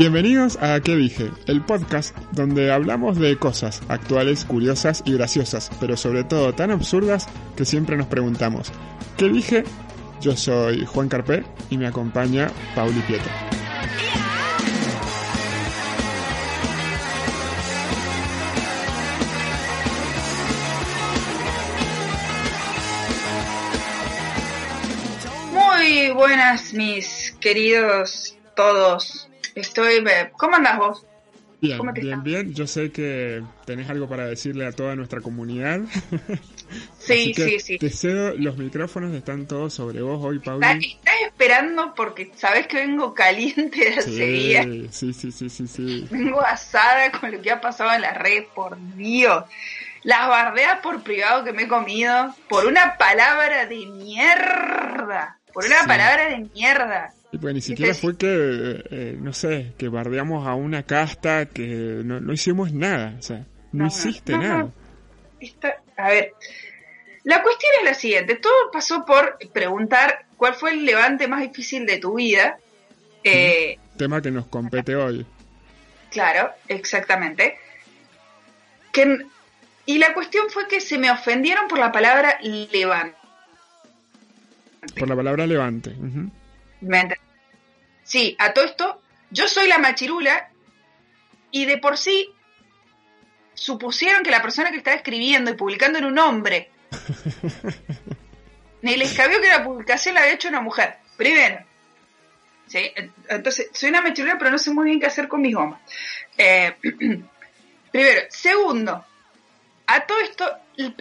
Bienvenidos a ¿Qué dije? El podcast donde hablamos de cosas actuales, curiosas y graciosas, pero sobre todo tan absurdas que siempre nos preguntamos, ¿qué dije? Yo soy Juan Carpé y me acompaña Pauli Pietro. Muy buenas, mis queridos todos. Estoy. ¿Cómo andas vos? Bien, ¿Cómo te bien, bien. Yo sé que tenés algo para decirle a toda nuestra comunidad. Sí, Así que sí, sí. Te cedo, los micrófonos están todos sobre vos hoy, Estás, Pauli. estás esperando porque sabes que vengo caliente de hace días. Sí, sí, sí, sí, sí, sí. Vengo asada con lo que ha pasado en las redes, por Dios. Las bardeas por privado que me he comido por una palabra de mierda. Por una Sí. palabra de mierda. Y pues ni siquiera fue que, eh, no sé, que bardeamos a una casta que no, no hicimos nada, o sea, no, hiciste no, nada. Esta- a ver, la cuestión es la siguiente. Todo pasó por preguntar cuál fue el levante más difícil de tu vida. Eh, Tema que nos compete hoy. Claro, exactamente. Que, y la cuestión fue que se me ofendieron por la palabra levante. Por la palabra levante. ujú. ¿Me ent- Sí, a todo esto, yo soy la machirula y de por sí supusieron que la persona que estaba escribiendo y publicando era un hombre. Ni les cabió que la publicación la había hecho una mujer. Primero. ¿Sí? Entonces, soy una machirula, pero no sé muy bien qué hacer con mis gomas. Eh, primero. Segundo, a todo esto,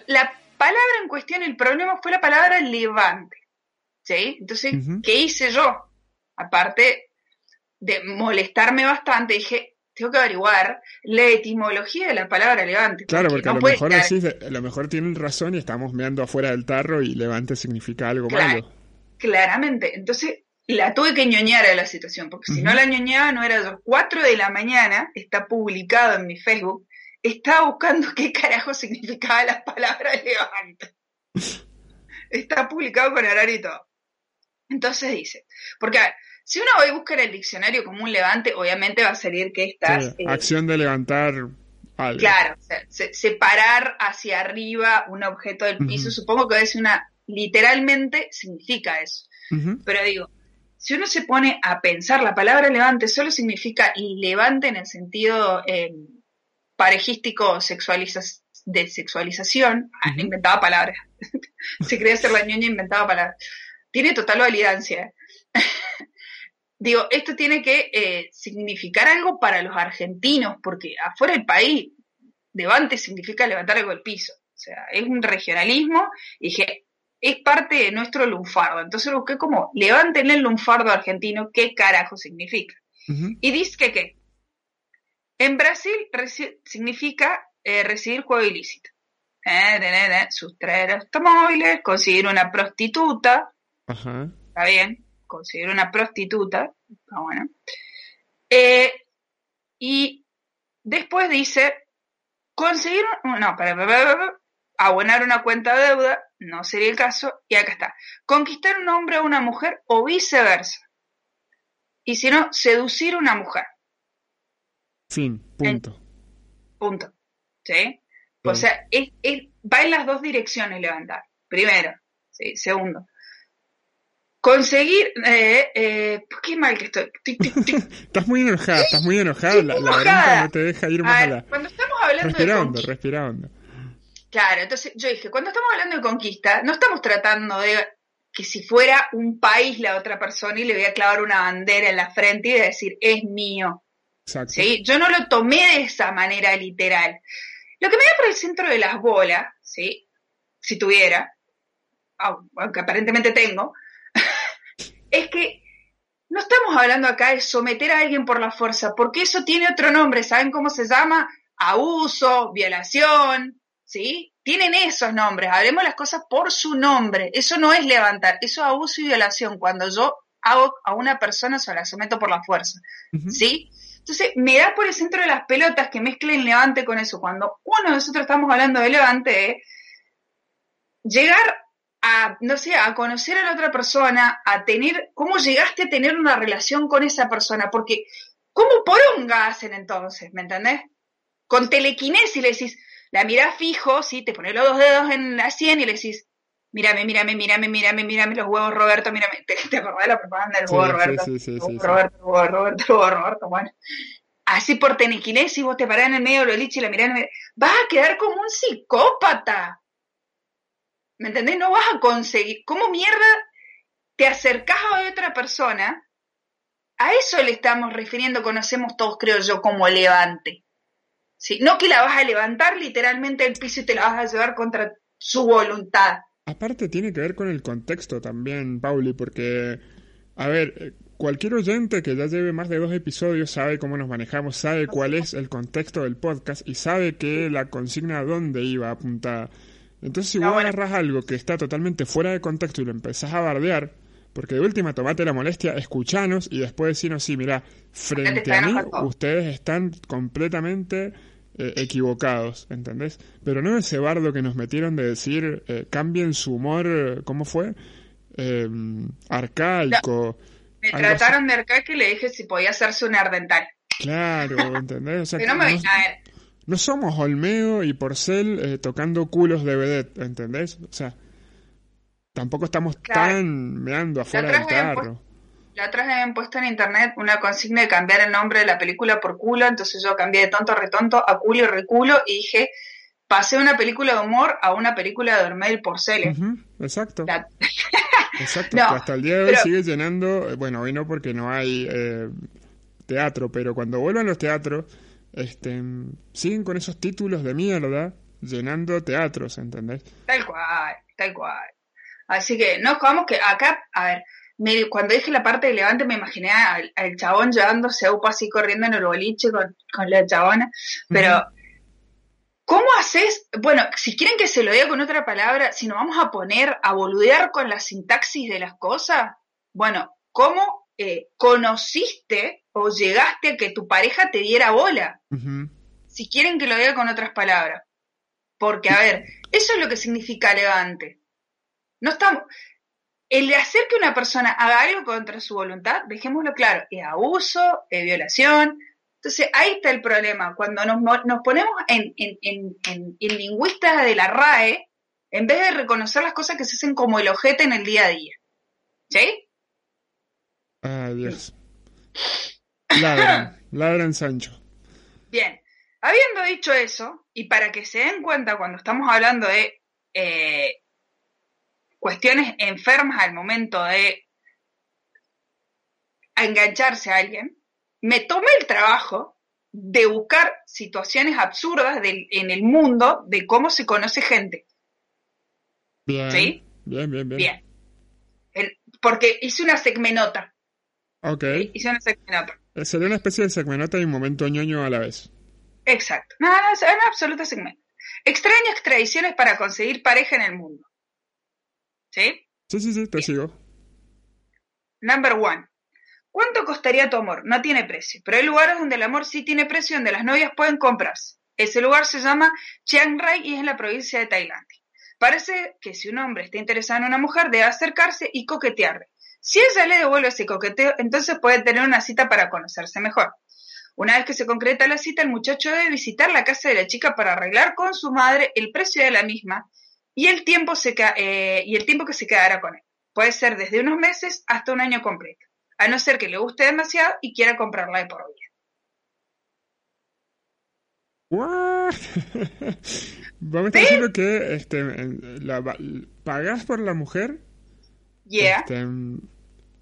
la palabra en cuestión, el problema fue la palabra levante. ¿Sí? Entonces. ¿qué hice yo? Aparte de molestarme bastante, dije, tengo que averiguar la etimología de la palabra levante. Claro, porque no a lo mejor de- a lo mejor tienen razón y estamos meando afuera del tarro y levante significa algo Claro. malo. Claramente. Entonces, la tuve que ñoñar a la situación, porque si no la ñoñaba no era yo. 4 de la mañana, está publicado en mi Facebook, estaba buscando qué carajo significaba la palabra levante. está publicado con horario y todo. Entonces dice, porque a ver, si uno hoy busca en el diccionario como un levante, obviamente va a salir que estás... Sí, eh, acción de levantar algo. Claro, o sea, se- separar hacia arriba un objeto del piso, supongo que es una, literalmente significa eso. Pero digo, si uno se pone a pensar, la palabra levante solo significa levante en el sentido eh, parejístico sexualiza- de sexualización. Ah, Ujú. inventaba palabras. se quería hacer la ñoña, inventaba palabras. Tiene total validancia. Digo, esto tiene que eh, significar algo para los argentinos, porque afuera del país, levante significa levantar algo del piso. O sea, es un regionalismo. Y dije, es parte de nuestro lunfardo. Entonces busqué como, levanten el lunfardo argentino, ¿qué carajo significa? Y dice que qué. En Brasil significa eh, recibir juego ilícito. Eh, de, de, de, sustraer automóviles, conseguir una prostituta, Ajá. está bien, conseguir una prostituta, está bueno. Eh, y después dice, conseguir, un- no, para, para, para, para, abonar una cuenta de deuda, no sería el caso, y acá está, conquistar un hombre o una mujer o viceversa. Y si no, seducir una mujer, Fin, punto. punto. ¿Sí? O sea, es, es- va en las dos direcciones levantar. Primero, ¿sí? segundo. Conseguir, eh, eh, qué mal que estoy. Tic, tic, tic. Estás muy enojada, estás muy enojada. La, la bronca no te deja ir más A a ver, la... cuando estamos hablando de hondo, respira hondo. claro, entonces yo dije, cuando estamos hablando de conquista, no estamos tratando de que si fuera un país la otra persona y le voy a clavar una bandera en la frente y de decir, es mío. Exacto. ¿sí? Yo no lo tomé de esa manera literal. Lo que me da por el centro de las bolas, ¿sí? Si tuviera, aunque aparentemente tengo, es que no estamos hablando acá de someter a alguien por la fuerza, porque eso tiene otro nombre, ¿saben cómo se llama? Abuso, violación, ¿sí? Tienen esos nombres, hablemos las cosas por su nombre, eso no es levantar, eso es abuso y violación, cuando yo hago a una persona se la someto por la fuerza, ¿sí? Entonces, me da por el centro de las pelotas que mezclen levante con eso, cuando uno de nosotros estamos hablando de levante, llegar a, no sé, a conocer a la otra persona, a tener, cómo llegaste a tener una relación con esa persona, porque ¿cómo poronga hacen entonces? ¿Me entendés? Con telequinesis le decís, la mirás fijo, sí, te pones los dos dedos en la sien y le decís, mírame, mírame, mírame, mírame, mírame los huevos, Roberto, mírame, te, te acordás de la propaganda del huevo, Roberto, sí, sí, sí, Roberto, huevo, Roberto, huevo, Roberto, bueno. Así por telequinesis vos te parás en el medio de los y la mirás en el medio. Vas a quedar como un psicópata. ¿Me entendés? No vas a conseguir. ¿Cómo mierda te acercás a otra persona? A eso le estamos refiriendo, conocemos todos, creo yo, como levante. ¿Sí? No que la vas a levantar literalmente del piso y te la vas a llevar contra su voluntad. Aparte tiene que ver con el contexto también, Pauli, porque, a ver, cualquier oyente que ya lleve más de dos episodios sabe cómo nos manejamos, sabe cuál es el contexto del podcast y sabe que la consigna a dónde iba apuntada. Entonces, si vos agarras algo que está totalmente fuera de contexto y lo empezás a bardear, porque de última tomate la molestia, escuchanos y después decirnos, sí, mira, frente a mí ustedes están completamente eh, equivocados, ¿entendés? Pero no ese bardo que nos metieron de decir, eh, cambien su humor, ¿cómo fue? Em, arcaico. me trataron de arcaico y le dije si podía hacerse un ardental. Claro, ¿entendés? O sea, no me... No somos Olmedo y Porcel eh, tocando culos de vedette, ¿entendés? O sea, tampoco estamos tan meando afuera del carro. La otra vez habían puesto en internet una consigna de cambiar el nombre de la película por culo, entonces yo cambié de tonto a retonto a culo y reculo y dije, pasé una película de humor a una película de Ormel Porcel. ¿eh? exacto. Exacto, que hasta el día de hoy sigue llenando, eh, bueno, hoy no porque no hay teatro, pero cuando vuelvan los teatros este, siguen con esos títulos de mierda llenando teatros, ¿entendés? Tal cual, tal cual. Así que no vamos que acá, a ver, cuando dije la parte de Levante me imaginé al, chabón llevándose upa así corriendo en el boliche con, la chabona, pero ¿cómo haces? Bueno, si quieren que se lo diga con otra palabra, si nos vamos a poner a boludear con la sintaxis de las cosas, bueno, ¿cómo eh, conociste o llegaste a que tu pareja te diera bola. Si quieren que lo diga con otras palabras. Porque, a ver, eso es lo que significa levante. No estamos. El de hacer que una persona haga algo contra su voluntad, dejémoslo claro, es abuso, es violación. Entonces, ahí está el problema. Cuando nos, nos ponemos en, en, en, en, lingüistas de la RAE, en vez de reconocer las cosas que se hacen como el ojete en el día a día. ¿Sí? Ah, Dios. Ladran, ladran Sancho. Bien, habiendo dicho eso, y para que se den cuenta cuando estamos hablando de eh, cuestiones enfermas al momento de engancharse a alguien, me tomé el trabajo de buscar situaciones absurdas en el mundo de cómo se conoce gente. Bien. ¿Sí? Bien, bien, bien. bien. porque hice una segmenota. Ok. Hice una segmenota. Sería una especie de segmenota y un momento ñoño a la vez. Exacto. No, no, es una absoluta segmento. Extrañas tradiciones para conseguir pareja en el mundo. ¿Sí? Sí, sí, sí, te sigo. Number one. ¿Cuánto costaría tu amor? No tiene precio, pero hay lugares donde el amor sí tiene precio, donde las novias pueden comprarse. Ese lugar se llama Chiang Rai y es en la provincia de Tailandia. Parece que si un hombre está interesado en una mujer, debe acercarse y coquetearle. Si ella le devuelve ese coqueteo, entonces puede tener una cita para conocerse mejor. Una vez que se concreta la cita, el muchacho debe visitar la casa de la chica para arreglar con su madre el precio de la misma y el tiempo, se, eh, y el tiempo que se quedará con él. Puede ser desde unos meses hasta un año completo, a no ser que le guste demasiado y quiera comprarla de por vida. Vamos a decir que este, la, pagas por la mujer este,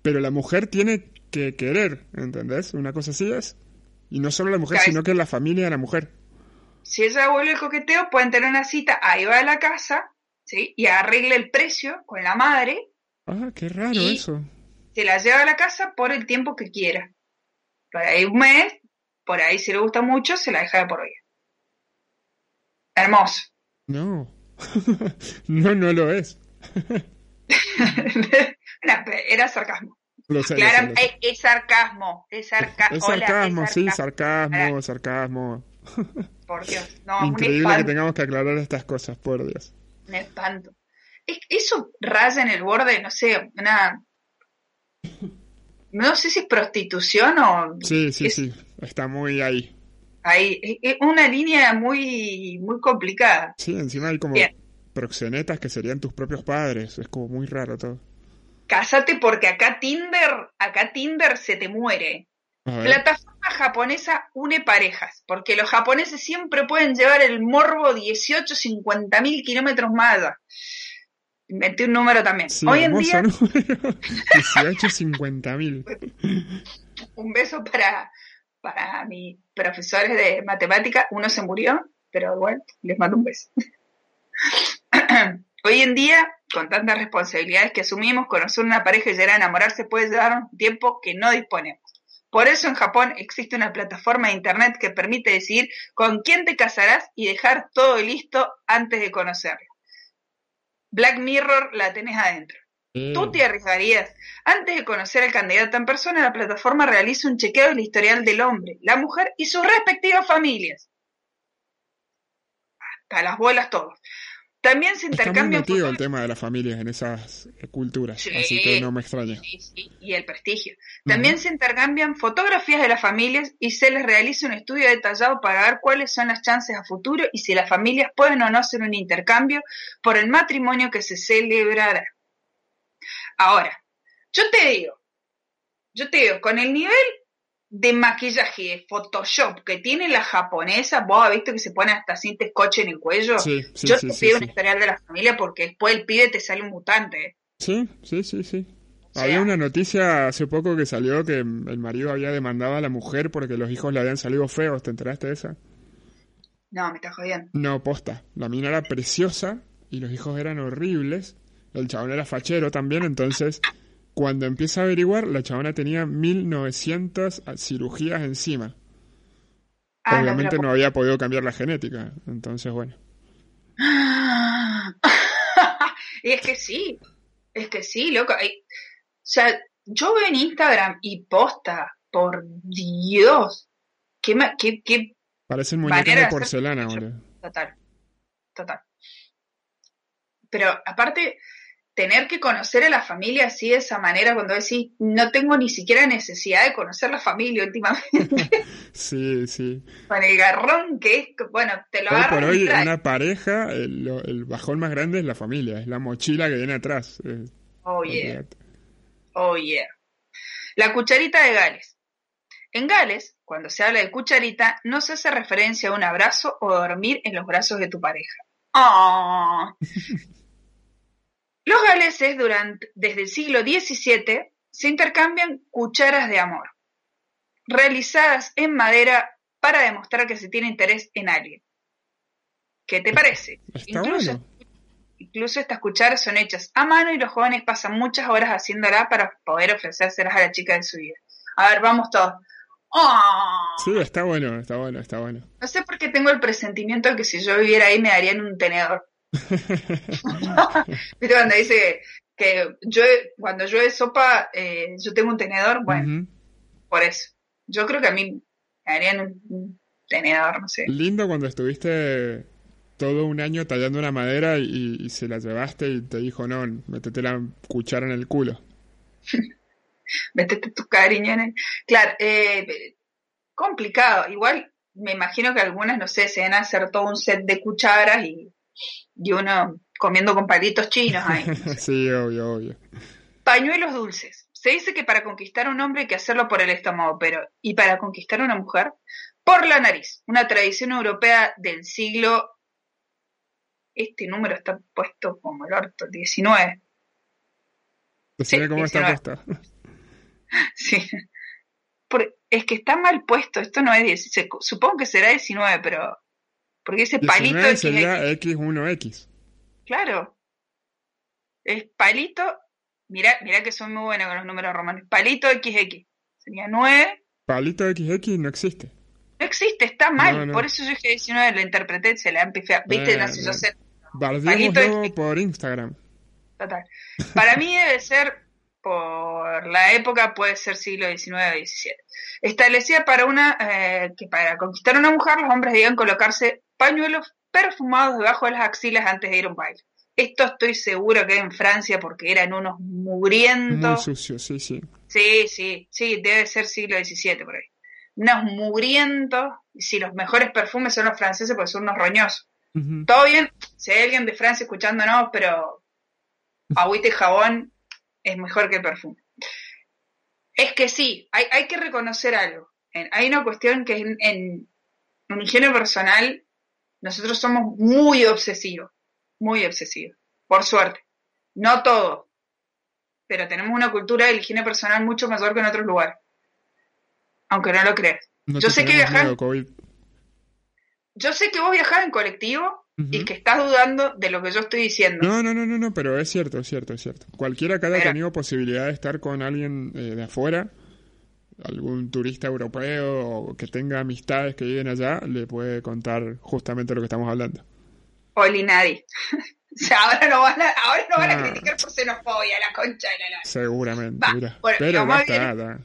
pero la mujer tiene que querer, ¿entendés? Una cosa así es. Y no solo la mujer, sino que la familia de la mujer. Si ella vuelve el coqueteo, pueden tener una cita, ahí va a la casa, ¿sí? Y arregla el precio con la madre. Ah, qué raro Y- eso. Se la lleva a la casa por el tiempo que quiera. Por ahí un mes, por ahí si le gusta mucho, se la deja de por vida. Hermoso. No. no, no lo es. Era, era sarcasmo. Lo sé, sé. es, es sarcasmo. Es, sarca Es hola, sarcasmo, es sí, sarcasmo. sarcasmo, sarcasmo. Por Dios. No, un Increíble que tengamos que aclarar estas cosas, por Dios. Un espanto. Es- eso raya en el borde, no sé, una. No sé si es prostitución o. Sí, sí, sí, está muy ahí. Ahí, es- es una línea muy, muy complicada. Sí, encima hay como Bien. Proxenetas que serían tus propios padres, es como muy raro todo. Cásate porque acá Tinder, acá Tinder se te muere. Plataforma japonesa une parejas, porque los japoneses siempre pueden llevar el morbo 18, 50 mil kilómetros más allá. Inventé un número también. sí, Hoy en día, número. 18, 50 mil. un beso para, para mis profesores de matemática. Uno se murió, pero igual les mando un beso. Hoy en día, con tantas responsabilidades que asumimos, conocer una pareja y llegar a enamorarse puede llevarnos un tiempo que no disponemos. Por eso en Japón existe una plataforma de internet que permite decidir con quién te casarás y dejar todo listo antes de conocerlo. Black Mirror la tenés adentro. Eh, ¿Tú te arriesgarías? Antes de conocer al candidato en persona, la plataforma realiza un chequeo del historial del hombre, la mujer y sus respectivas familias. Hasta las bolas todos. También se Está muy intercambian metido el tema de las familias en esas eh, culturas, Sí. así que no me extraña. Sí, sí, y el prestigio. También se intercambian fotografías de las familias y se les realiza un estudio detallado para ver cuáles son las chances a futuro y si las familias pueden o no hacer un intercambio por el matrimonio que se celebrará. Ahora, yo te digo, yo te digo, con el nivel de maquillaje de Photoshop que tiene la japonesa, vos has visto que se pone hasta cinta scotch en el cuello. Sí, sí, yo sí, te pido un historial de la familia porque después el pibe te sale un mutante. Sí, sí, sí, sí. sea- Había una noticia hace poco que salió que el marido había demandado a la mujer porque los hijos le habían salido feos, ¿te enteraste de esa? No, me estás jodiendo. No, posta. La mina era preciosa y los hijos eran horribles. El chabón era fachero también, entonces cuando empieza a averiguar, la chabona tenía 1900 cirugías encima. Ah, Obviamente no había podido cambiar la genética, entonces bueno. y es que sí, es que sí, loco. O sea, yo veo en Instagram y posta, por Dios, qué, qué, qué Parecen muñecas de porcelana, boludo. total, total. Pero aparte, tener que conocer a la familia así de esa manera, cuando decís, no tengo ni siquiera necesidad de conocer la familia últimamente, Sí, sí. con el garrón que es, bueno, te lo Hoy por hoy, traes. una pareja, el, bajón más grande es la familia, es la mochila que viene atrás. eh, Oh, yeah. Oh, yeah. La cucharita de Gales. En Gales, cuando se habla de cucharita, no se hace referencia a un abrazo o dormir en los brazos de tu pareja. ¡Ah! Los galeses, durante, desde el siglo XVII, se intercambian cucharas de amor, realizadas en madera para demostrar que se tiene interés en alguien. ¿Qué te parece? Está Incluso- bueno. Incluso estas cucharas son hechas a mano y los jóvenes pasan muchas horas haciéndola para poder ofrecérselas a la chica de su vida. A ver, vamos todos. ¡Oh! Sí, está bueno, está bueno, está bueno. No sé por qué tengo el presentimiento de que si yo viviera ahí me darían un tenedor. ¿Viste cuando dice que yo, cuando llueve sopa, eh, yo tengo un tenedor? Bueno, por eso. Yo creo que a mí me darían un, un tenedor, no sé. Lindo cuando estuviste todo un año tallando una madera y, y se la llevaste y te dijo, no, métete la cuchara en el culo. Métete tu cariño en el... Claro, eh, complicado. Igual me imagino que algunas, no sé, se van a hacer todo un set de cucharas y, y uno comiendo con palitos chinos ahí. sí, obvio, obvio. Pañuelos dulces. Se dice que para conquistar a un hombre hay que hacerlo por el estómago, pero ¿y para conquistar a una mujer? Por la nariz. Una tradición europea del siglo... Este número está puesto como el orto, 19. Decime Sí, cómo está 19. puesta. Sí. Por- es que está mal puesto, esto no es 10, se- supongo que será 19, pero porque ese palito 19 XX, sería X1X. claro, es palito, mira, mira que soy muy buena con los números romanos, palito XX, sería 9. Palito XX no existe. No existe, está mal, No, no. por eso yo dije 19, lo interpreté, se la empecé, viste, Eh, no sé, yo sé, Palito por Instagram. total. Para mí debe ser, por la época, puede ser siglo XIX o XVII. Establecía para una, eh, que para conquistar a una mujer los hombres debían colocarse pañuelos perfumados debajo de las axilas antes de ir a un baile. Esto estoy seguro que en Francia porque eran unos Muy mugrientos. sucio, sí, sí. Sí, sí, sí, debe ser siglo XVII por ahí. Unos mugrientos. Y si los mejores perfumes son los franceses, pues son unos roñosos. Todo bien, si hay alguien de Francia escuchándonos, pero agüita y jabón es mejor que el perfume. Es que sí, hay, hay que reconocer algo. Hay una cuestión que en, en, en higiene personal nosotros somos muy obsesivos, muy obsesivos, por suerte. No todos, pero tenemos una cultura de higiene personal mucho mayor que en otros lugares. Aunque no lo creas. No Yo sé que viajar- COVID. Yo sé que vos viajás en colectivo y que estás dudando de lo que yo estoy diciendo. No, no, no, no, no, pero es cierto, es cierto, es cierto. Cualquiera que haya Pero- tenido posibilidad de estar con alguien eh, de afuera, algún turista europeo o que tenga amistades que viven allá, le puede contar justamente lo que estamos hablando. Oli nadie. o sea, ahora no van a, ahora no van a Ah. criticar por xenofobia, la concha de la lana. Seguramente, Va, mira. bueno, Pero está, ya.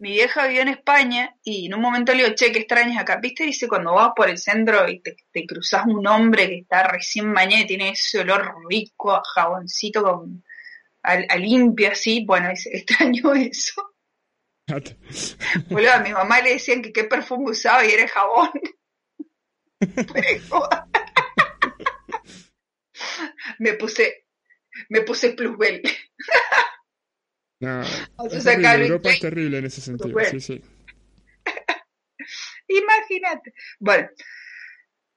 Mi vieja vivió en España y en un momento le digo, che, qué extrañas acá. ¿Viste? Dice, cuando vas por el centro y te, te cruzas un hombre que está recién bañado y tiene ese olor rico a jaboncito con, a, a limpio así. Bueno, dice, extraño eso. Boludo, a mi mamá le decían que qué perfume usaba y era jabón. Me puse, me puse plusbel. No, es terrible, Europa es terrible en ese sentido, Bueno. sí, sí. Imagínate. Bueno,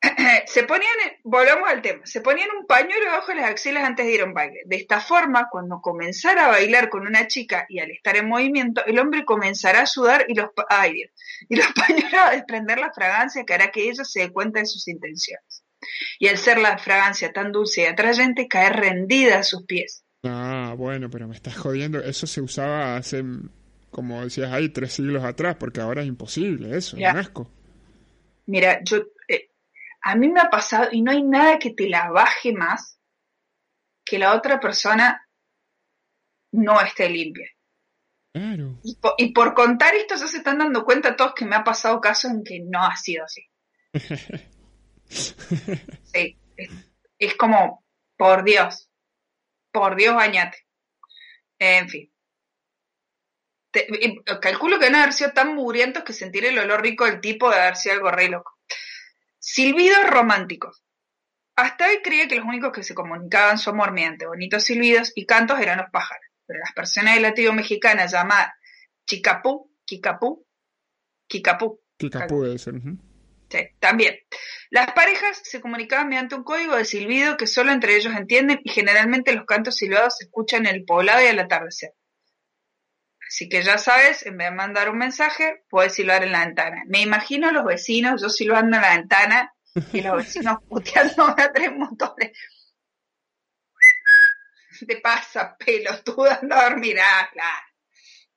se ponían, volvamos al tema, se ponían un pañuelo debajo de las axilas antes de ir a un baile. De esta forma, cuando comenzara a bailar con una chica y al estar en movimiento, el hombre comenzará a sudar y los, ay, y los pañuelos a desprender la fragancia que hará que ella se dé cuenta de sus intenciones. Y al ser la fragancia tan dulce y atrayente, caer rendida a sus pies. Ah, bueno, pero me estás jodiendo. Eso se usaba hace, como decías ahí, tres siglos atrás, porque ahora es imposible eso, un asco. Mira, yo, eh, a mí me ha pasado, y no hay nada que te la baje más que la otra persona no esté limpia. Claro. Y por, y por contar esto ya se están dando cuenta todos que me ha pasado casos en que no ha sido así. Sí, es, es como, por Dios, por Dios bañate. En fin. Calculo que no haber sido tan mugrientos que sentir el olor rico del tipo de haber sido algo re loco. Silbidos románticos. Hasta hoy creía que los únicos que se comunicaban su amor mediante bonitos silbidos y cantos eran los pájaros, pero las personas de la tribu mexicana llamada Chicapú, Kikapú, Kikapú, capú debe ser. Sí, también. Las parejas se comunicaban mediante un código de silbido que solo entre ellos entienden y generalmente los cantos silbados se escuchan en el poblado y al atardecer. Así que ya sabes, en vez de mandar un mensaje, puedes silbar en la ventana. Me imagino a los vecinos, yo silbando en la ventana y los vecinos puteando a tres motores. Te pasa, pelotuda, no dormirás, claro.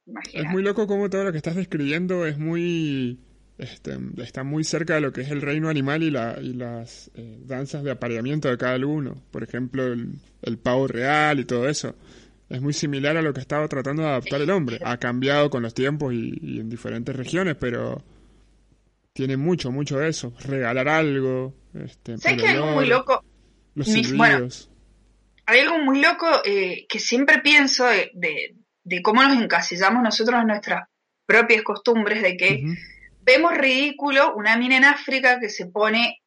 Es Imagínate. muy loco como todo lo que estás describiendo es muy... este, está muy cerca de lo que es el reino animal y, la, y las eh, danzas de apareamiento de cada uno. Por ejemplo, el, el pavo real y todo eso. Es muy similar a lo que estaba tratando de adaptar el hombre. Ha cambiado con los tiempos y, y en diferentes regiones, pero tiene mucho, mucho de eso. Regalar algo. Este, ¿Sabes que hay algo muy loco? Los Mis- bueno, hay algo muy loco eh, que siempre pienso de, de- de cómo nos encasillamos nosotros en nuestras propias costumbres, de que. Vemos ridículo una mina en África que se pone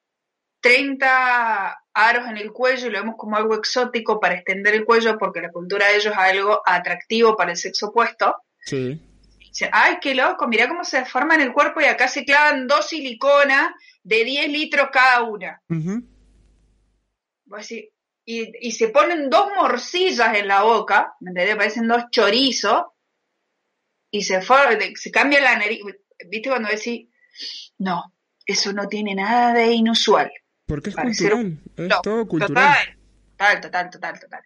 30 aros en el cuello y lo vemos como algo exótico para extender el cuello porque la cultura de ellos es algo atractivo para el sexo opuesto. Sí. Dicen, ay, qué loco, mirá cómo se deforman el cuerpo y acá se clavan dos siliconas de 10 litros cada una. Y, y se ponen dos morcillas en la boca, ¿me entendés? Parecen dos chorizos, y se, se cambia la nariz. ¿Viste cuando decís, no, eso no tiene nada de inusual? Porque es Parecer cultural. Es No, todo cultural. Total, total, total, total, total.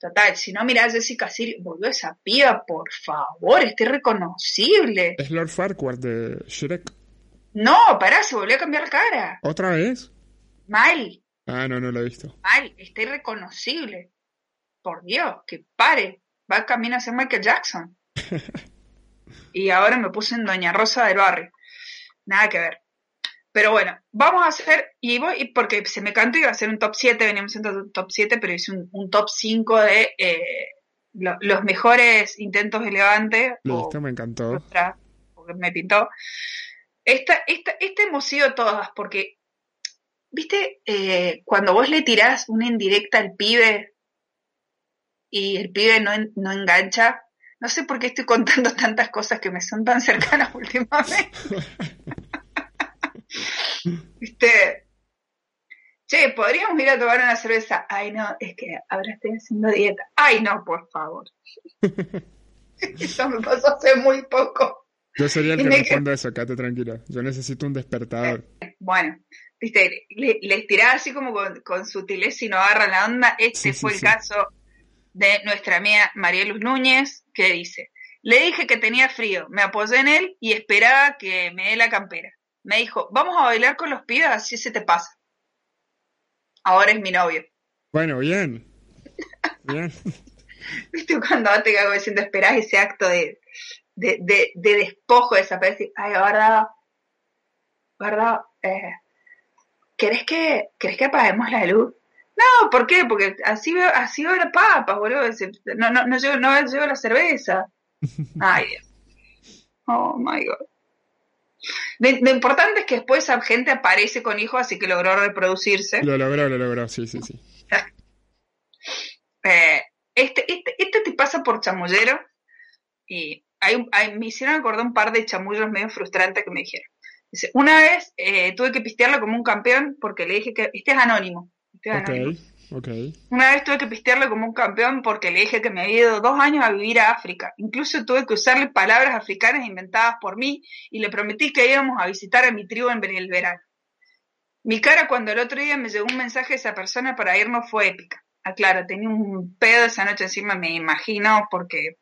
Total, si no mirás Jessica Sil, volvió esa piba, por favor, esté reconocible. Es Lord Farquaad de Shrek. No, pará, se volvió a cambiar la cara. ¿Otra vez? Mal. Ah, no, no lo he visto. Mal, está irreconocible. Por Dios, que pare. Va camino a ser Michael Jackson. y ahora me puse en Doña Rosa del Barrio. Nada que ver. Pero bueno, vamos a hacer, y voy, porque se me cantó, iba a hacer un top 7, veníamos haciendo un top 7, pero hice un, top 5 de eh, los mejores intentos de Levante. Listo, me encantó. porque me pintó. Esta, esta, esta hemos sido todas, porque, viste, eh, cuando vos le tirás una indirecta al pibe y el pibe no, no engancha, no sé por qué estoy contando tantas cosas que me son tan cercanas últimamente. ¿Viste? Che, podríamos ir a tomar una cerveza. Ay, no, es que ahora estoy haciendo dieta. Ay, no, por favor. Eso me pasó hace muy poco. Yo sería el que responda eso, quédate tranquila. Yo necesito un despertador. Bueno, viste, le, tiraba así como con, sutileza y no agarra la onda. Este fue el caso de nuestra amiga María Luz Núñez, que dice, le dije que tenía frío, me apoyé en él y esperaba que me dé la campera me dijo, vamos a bailar con los pibes, así se te pasa. Ahora es mi novio. Bueno, bien. bien. ¿Viste cuando te cago diciendo, esperás ese acto de, de, de, de despojo, de desaparecer? Ay, verdad, verdad, eh, ¿querés que, ¿querés que apaguemos la luz? No, ¿por qué? Porque así veo, así veo la papa, boludo. No, no, no llevo, no llevo la cerveza. Ay, Dios. Oh my god. Lo, importante es que después esa gente aparece con hijos, así que logró reproducirse. Lo logró, lo logró, sí, sí, sí. Eh, este, este, este te pasa por chamullero y hay, me hicieron acordar un par de chamullos medio frustrantes que me dijeron. Dice, una vez eh, tuve que pistearlo como un campeón porque le dije que este es anónimo. Una vez tuve que pistearlo como un campeón porque le dije que me había ido dos años a vivir a África. Incluso tuve que usarle palabras africanas inventadas por mí y le prometí que íbamos a visitar a mi tribu en el verano. Mi cara cuando el otro día me llegó un mensaje de esa persona para irnos fue épica. Aclaro, ah, tenía un pedo esa noche encima, me imagino, porque...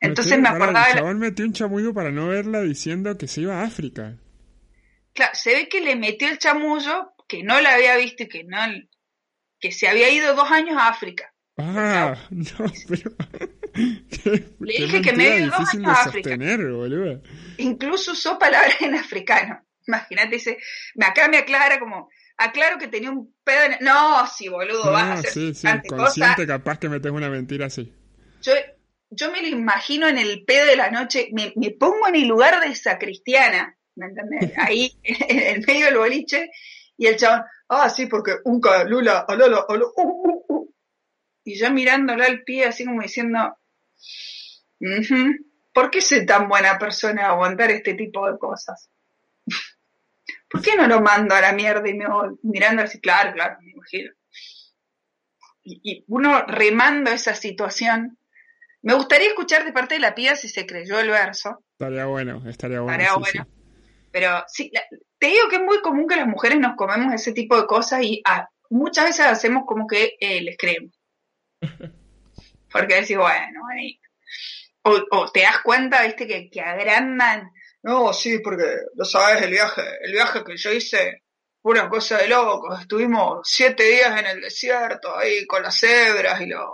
Entonces me acordaba... El chabón metió un chamullo para no verla diciendo que se iba a África. Claro, se ve que le metió el chamullo, que no la había visto y que no que se había ido dos años a África. Ah, no, pero... Le dije que me ido dos años a África. Incluso usó palabras en africano. Imagínate, dice, acá me aclara como, aclaro que tenía un pedo en... No, sí, boludo, vas a hacer sí, sí, consciente capaz que metes una mentira así. Yo, yo me lo imagino en el pedo de la noche, me, me pongo en el lugar de esa cristiana, ¿me entendés? Ahí, en el medio del boliche, y el chabón, ah, sí, porque un Lula, alala, alala, uh, uh, uh. Y yo mirándolo al pie, así como diciendo, ¿por qué soy tan buena persona a aguantar este tipo de cosas? ¿Por qué no lo mando a la mierda y me voy mirando así? Claro, claro, me imagino. Y, uno remando esa situación. Me gustaría escuchar de parte de la pía si se creyó el verso. Estaría bueno, estaría bueno. Estaría bueno. Pero sí, te digo que es muy común que las mujeres nos comemos ese tipo de cosas y ah, muchas veces hacemos como que eh, les creemos. Porque decís, bueno, o, te das cuenta, viste, que, que agrandan. No, sí, porque, lo sabes, el viaje, el viaje que yo hice fue una cosa de loco. Estuvimos siete días en el desierto ahí con las cebras y los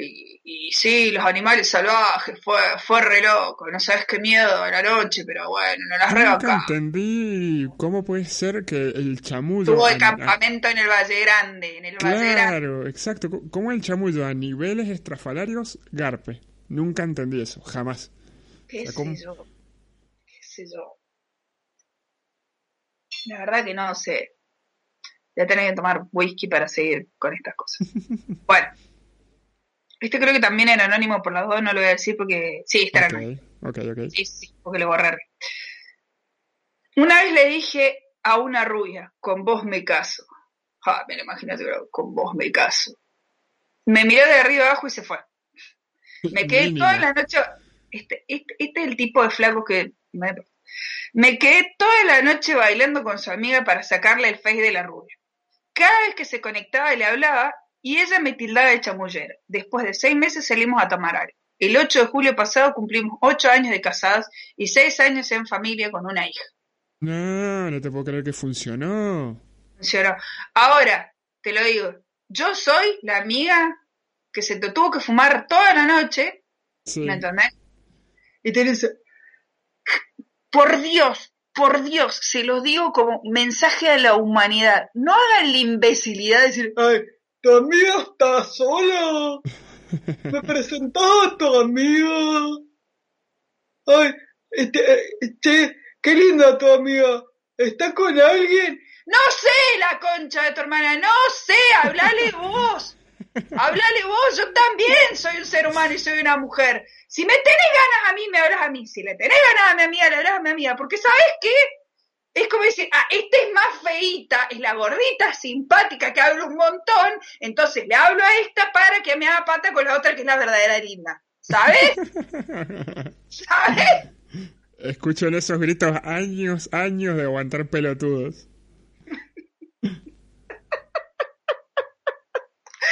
y, sí, los animales salvajes, fue, fue re loco, no sabes qué miedo a la noche, pero bueno, no las reo acá. entendí cómo puede ser que el chamullo... Tuvo el campamento en el Valle Grande, en el claro, Valle Grande. Claro, exacto. ¿Cómo el chamullo a niveles estrafalarios garpe? Nunca entendí eso, jamás. ¿Qué sé yo? ¿Qué sé yo? La verdad que no sé. Voy a tener que tomar whisky para seguir con estas cosas. bueno. Este creo que también era anónimo por las dos, no lo voy a decir porque sí, está anónimo. Ok, ok. Sí, sí, porque lo borré. Una vez le dije a una rubia, con vos me caso. Ah, me lo imagínate, con vos me caso. Me miró de arriba abajo y se fue. Me quedé toda la noche. Este, este, este, es el tipo de flaco que. Me, me quedé toda la noche bailando con su amiga para sacarle el face de la rubia. Cada vez que se conectaba y le hablaba, y ella me tildaba de chamullera. Después de seis meses salimos a tomar algo. El 8 de julio pasado cumplimos ocho años de casadas y seis años en familia con una hija. No, no te puedo creer que funcionó. Funcionó. Ahora, te lo digo, yo soy la amiga que se te tuvo que fumar toda la noche, Sí. ¿me entendés? Y te dice, por Dios, por Dios, se los digo como mensaje a la humanidad, no hagan la imbecilidad de decir, ay, tu amiga está sola, me presentó a tu amiga, ay, este, eh, che, qué linda tu amiga, ¿está con alguien? No sé, la concha de tu hermana, no sé, hablale vos. Hablale vos, yo también soy un ser humano y soy una mujer. Si me tenés ganas a mí, me hablas a mí. Si le tenés ganas a mi amiga, le hablas a mi amiga. Porque ¿sabes qué? Es como decir, ah, esta es más feíta, es la gordita simpática que habla un montón, entonces le hablo a esta para que me haga pata con la otra que es la verdadera linda. ¿Sabes? ¿Sabes? Escucho en esos gritos años, años de aguantar pelotudos.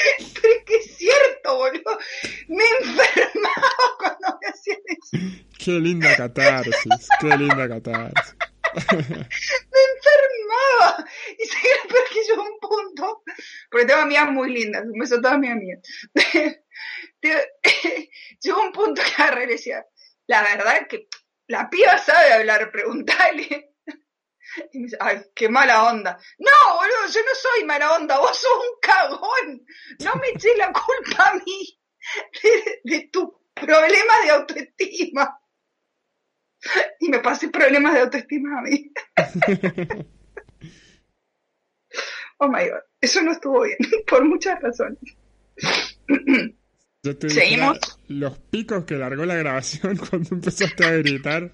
Pero es que es cierto, boludo. Me enfermaba cuando me hacían eso. Qué linda catarsis, qué linda catarsis. Me enfermaba. Y se era peor que yo un punto, porque tengo amigas muy lindas, un beso todas mis amigas. Llegó un punto que agarré y la verdad que la piba sabe hablar, preguntale. Y me dice, ay, qué mala onda. No, boludo, yo no soy mala onda, vos sos un cagón. No me eches la culpa a mí de, de tus problemas de autoestima. Y me pasé problemas de autoestima a mí. Oh my god, eso no estuvo bien, por muchas razones. Yo te ¿Seguimos? los picos que largó la grabación cuando empezaste a gritar.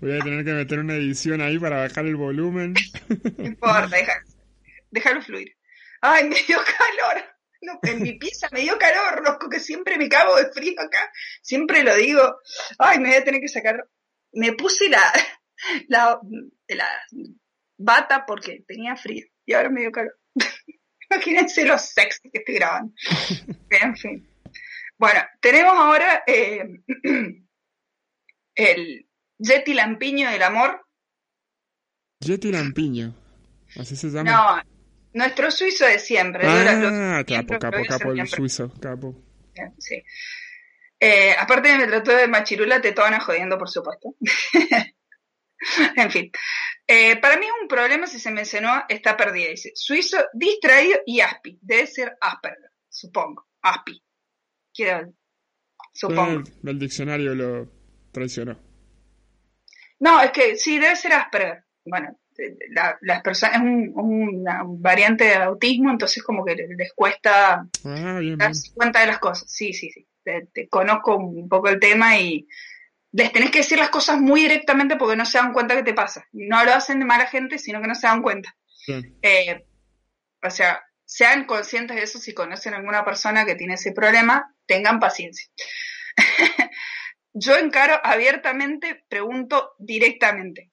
Voy a tener que meter una edición ahí para bajar el volumen. No importa, deja- déjalo fluir. Ay, me dio calor. No, en mi pieza me dio calor, loco, que siempre me cago de frío acá. Siempre lo digo. Ay, me voy a tener que sacar. Me puse la, la, la bata porque tenía frío y ahora me dio calor. Imagínense lo sexy que estoy grabando. En fin. Bueno, tenemos ahora eh, el Yeti Lampiño del Amor. Yeti Lampiño. Así se llama. No, nuestro suizo de siempre. yo lo- lo- ah, capo, capo, capo, el siempre. suizo, capo. Sí. Eh, aparte me trató de machirula tetona jodiendo, por supuesto. en fin. Eh, para mí es un problema si se mencionó, está perdida. Dice, suizo, distraído y aspi. Debe ser Asperger, supongo. Aspi. Quiero, supongo. El, el diccionario lo traicionó. No, es que sí, debe ser Asperger. Bueno, la- las personas, es un- una variante de autismo, entonces como que les cuesta Ah, bien, bien. darse cuenta de las cosas. Sí, sí, sí. Te, te conozco un poco el tema y les tenés que decir las cosas muy directamente porque no se dan cuenta que te pasa. No lo hacen de mala gente, sino que no se dan cuenta. Eh, o sea, sean conscientes de eso si conocen a alguna persona que tiene ese problema, tengan paciencia. Yo encaro abiertamente, pregunto directamente.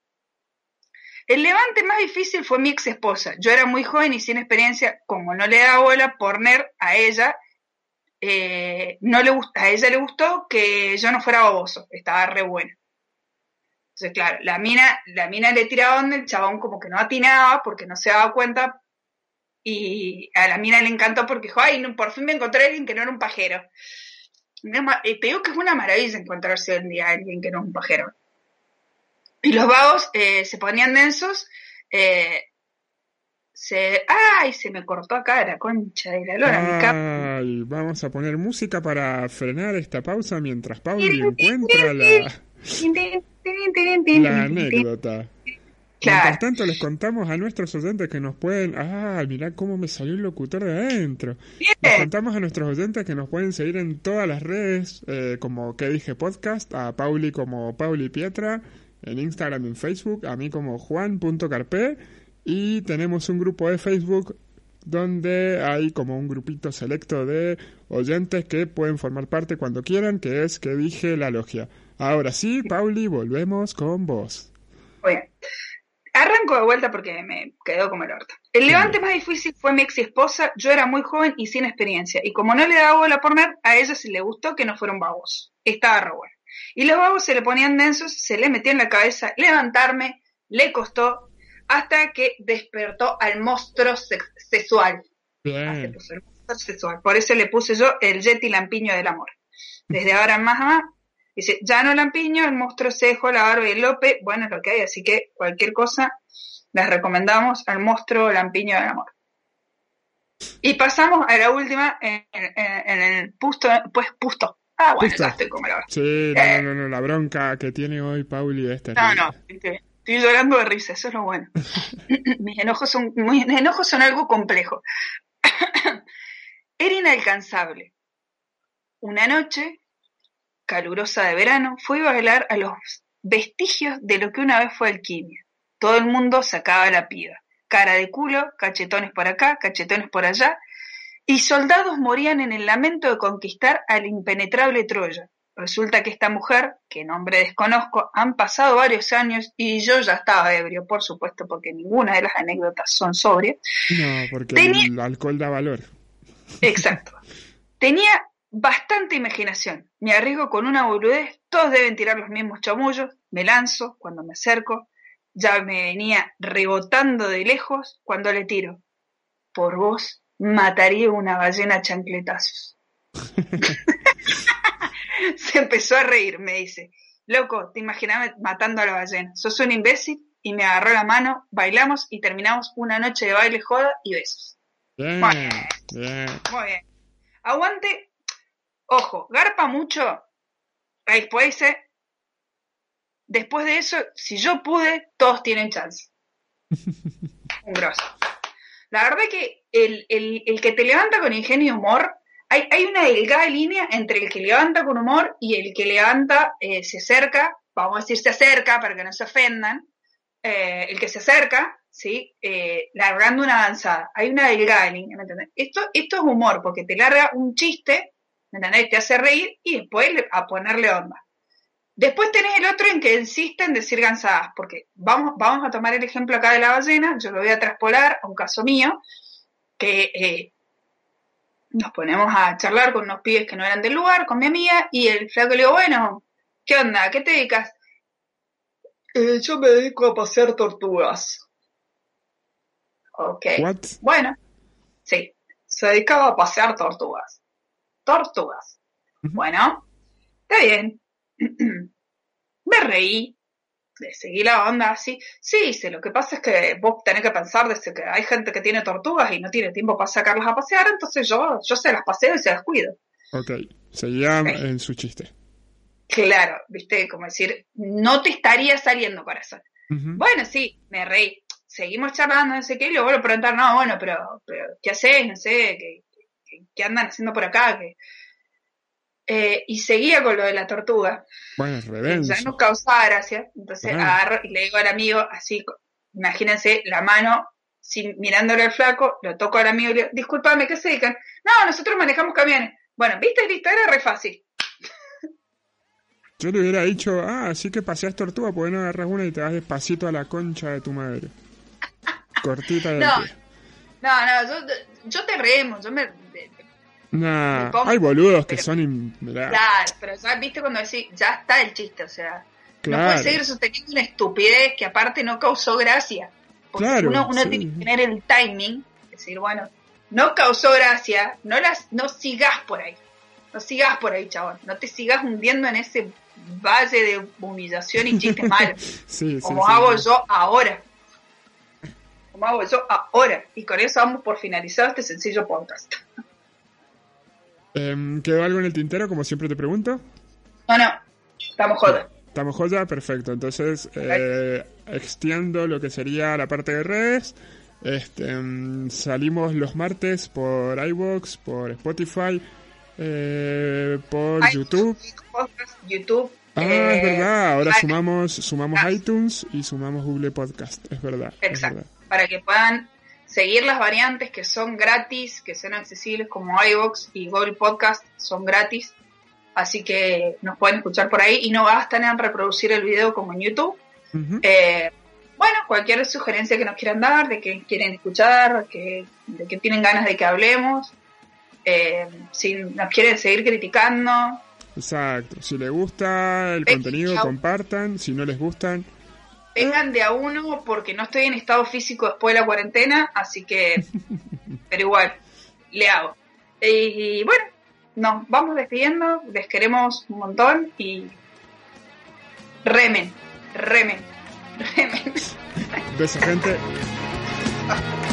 El levante más difícil fue mi ex esposa. Yo era muy joven y sin experiencia, como no le daba bola por nerd a ella, eh, no le gust- a ella le gustó que yo no fuera baboso, estaba re buena. Entonces, claro, la mina, la mina le tiraba onda, el chabón como que no atinaba porque no se daba cuenta y a la mina le encantó porque dijo, ay, por fin me encontré a alguien que no era un pajero. Eh, te digo que es una maravilla encontrarse hoy en día a alguien que no es un pajero. Y los vagos eh, se ponían densos, eh, se, ay, se me cortó acá la concha de la lora, mi capa. Ay, vamos a poner música para frenar esta pausa mientras Pauli encuentra la, la anécdota. Mientras Claro. tanto les contamos a nuestros oyentes que nos pueden... Ah, mirá cómo me salió el locutor de adentro. Les contamos a nuestros oyentes que nos pueden seguir en todas las redes, eh, como que dije podcast, a Pauli como Pauli Pietra, en Instagram y en Facebook, a mí como Juan.carpe, y tenemos un grupo de Facebook donde hay como un grupito selecto de oyentes que pueden formar parte cuando quieran, que es que dije la logia. Ahora sí, Pauli, volvemos con vos. Bien. Arranco 5 de vuelta porque me quedó como el orto. El levante más difícil fue mi ex esposa. Yo era muy joven y sin experiencia. Y como no le daba bola por poner, a ella se le gustó que no fueran vagos. Estaba re bueno. Y los vagos se le ponían densos, se le metía en la cabeza levantarme, le costó, hasta que despertó al monstruo sexual. Bien. sexual. Por eso le puse yo el Yeti Lampiño del amor. Desde ahora en más a más, dice, ya no Lampiño, el monstruo cejo, la barba y el lope, bueno, es lo que hay, así que cualquier cosa, les recomendamos al monstruo Lampiño del amor. Y pasamos a la última en, el pusto, pues pusto. Ah, bueno, ya estoy como la Sí, no, no, no, no, la bronca que tiene hoy Pauli esta. No, no, estoy llorando de risa, eso es lo bueno. mis enojos son, mis enojos son algo complejo. Era inalcanzable. Una noche, calurosa de verano, fui a bailar a los vestigios de lo que una vez fue alquimia. Todo el mundo sacaba la piba. Cara de culo, cachetones por acá, cachetones por allá, y soldados morían en el lamento de conquistar al impenetrable Troya. Resulta que esta mujer, que nombre desconozco, han pasado varios años y yo ya estaba ebrio, por supuesto, porque ninguna de las anécdotas son sobrias. No, porque el alcohol da valor. Exacto. Tenía bastante imaginación. Me arriesgo con una boludez, todos deben tirar los mismos chamullos, me lanzo cuando me acerco, ya me venía rebotando de lejos cuando le tiro. Por vos mataría una ballena a chancletazos. Se empezó a reír, me dice. Loco, te imaginabas matando a la ballena. Sos un imbécil y me agarró la mano, bailamos y terminamos una noche de baile, joda y besos. Bien, muy bien. Muy bien. Aguante. Ojo, garpa mucho. Después dice, después de eso, si yo pude, todos tienen chance. un grosso. La verdad que el, el, el que te levanta con ingenio y humor hay, una delgada línea entre el que levanta con humor y el que levanta, eh, se acerca, vamos a decir se acerca para que no se ofendan, eh, el que se acerca, ¿sí? Eh, largando una avanzada. Hay una delgada línea, ¿me entiendes? Esto, esto es humor, porque te larga un chiste, ¿me entendés? Te hace reír y después a ponerle onda. Después tenés el otro en que insiste en decir gansadas, porque vamos, vamos a tomar el ejemplo acá de la ballena, yo lo voy a traspolar a un caso mío, que nos ponemos a charlar con unos pibes que no eran del lugar, con mi amiga, y el flaco le digo, bueno, ¿qué onda? ¿Qué te dedicas? Eh, yo me dedico a pasear tortugas. Ok. Bueno, sí, se dedicaba a pasear tortugas. Tortugas. Bueno, está bien. me reí, de seguir la onda así. Sí, sí, lo que pasa es que vos tenés que pensar desde que hay gente que tiene tortugas y no tiene tiempo para sacarlas a pasear, entonces yo, yo se las paseo y se las cuido. Ok, seguía en su chiste. Claro, viste, como decir, no te estaría saliendo corazón. Bueno, sí, me reí. Seguimos charlando, no sé qué, y luego a preguntar, no, bueno, pero, pero ¿qué haces? No sé, ¿qué, qué, andan haciendo por acá? que eh, y seguía con lo de la tortuga. Bueno, redenso. Ya nos causaba gracia. Entonces agarro y le digo al amigo, así, imagínense, la mano sin, mirándole al flaco, lo toco al amigo y le digo, discúlpame, ¿qué se dedican? No, nosotros manejamos camiones. Bueno, viste, listo, era re fácil. Yo le hubiera dicho, ah, así que paseas tortuga, porque no agarras una y te vas despacito a la concha de tu madre. Cortita de No, no, no, yo, yo te reemo, yo me, Nah, hay boludos que son... Claro, pero ya viste cuando decís, ya está el chiste, o sea, no puedes seguir sosteniendo una estupidez que aparte no causó gracia. Porque uno, uno tiene que tener el timing, decir, bueno, no causó gracia, no las, no sigas por ahí, no sigas por ahí, chabón, no te sigas hundiendo en ese valle de humillación y chistes malos, como hago yo ahora. Como hago yo ahora. Y con eso vamos por finalizado este sencillo podcast. Eh, ¿Quedó algo en el tintero, como siempre te pregunto? No, no, estamos joda. Estamos joda, perfecto. Entonces, eh, extiendo lo que sería la parte de redes. Este, em, salimos los martes por iVoox, por Spotify, eh, por YouTube. YouTube. Ah, es eh, verdad. Ahora sumamos, sumamos iTunes y sumamos Google Podcast. Es verdad. Exacto. Para que puedan seguir las variantes que son gratis, que son accesibles como iVoox y Google Podcast son gratis. Así que nos pueden escuchar por ahí y no gastan en reproducir el video como en YouTube. Eh, bueno, cualquier sugerencia que nos quieran dar, de que quieren escuchar, que, de que tienen ganas de que hablemos, eh, si nos quieren seguir criticando. Exacto, si les gusta el contenido, compartan, si no les gustan. Vengan de a uno porque no estoy en estado físico después de la cuarentena, así que, pero igual, le hago. Y, bueno, nos vamos despidiendo, les queremos un montón y remen, remen, remen. Beso gente.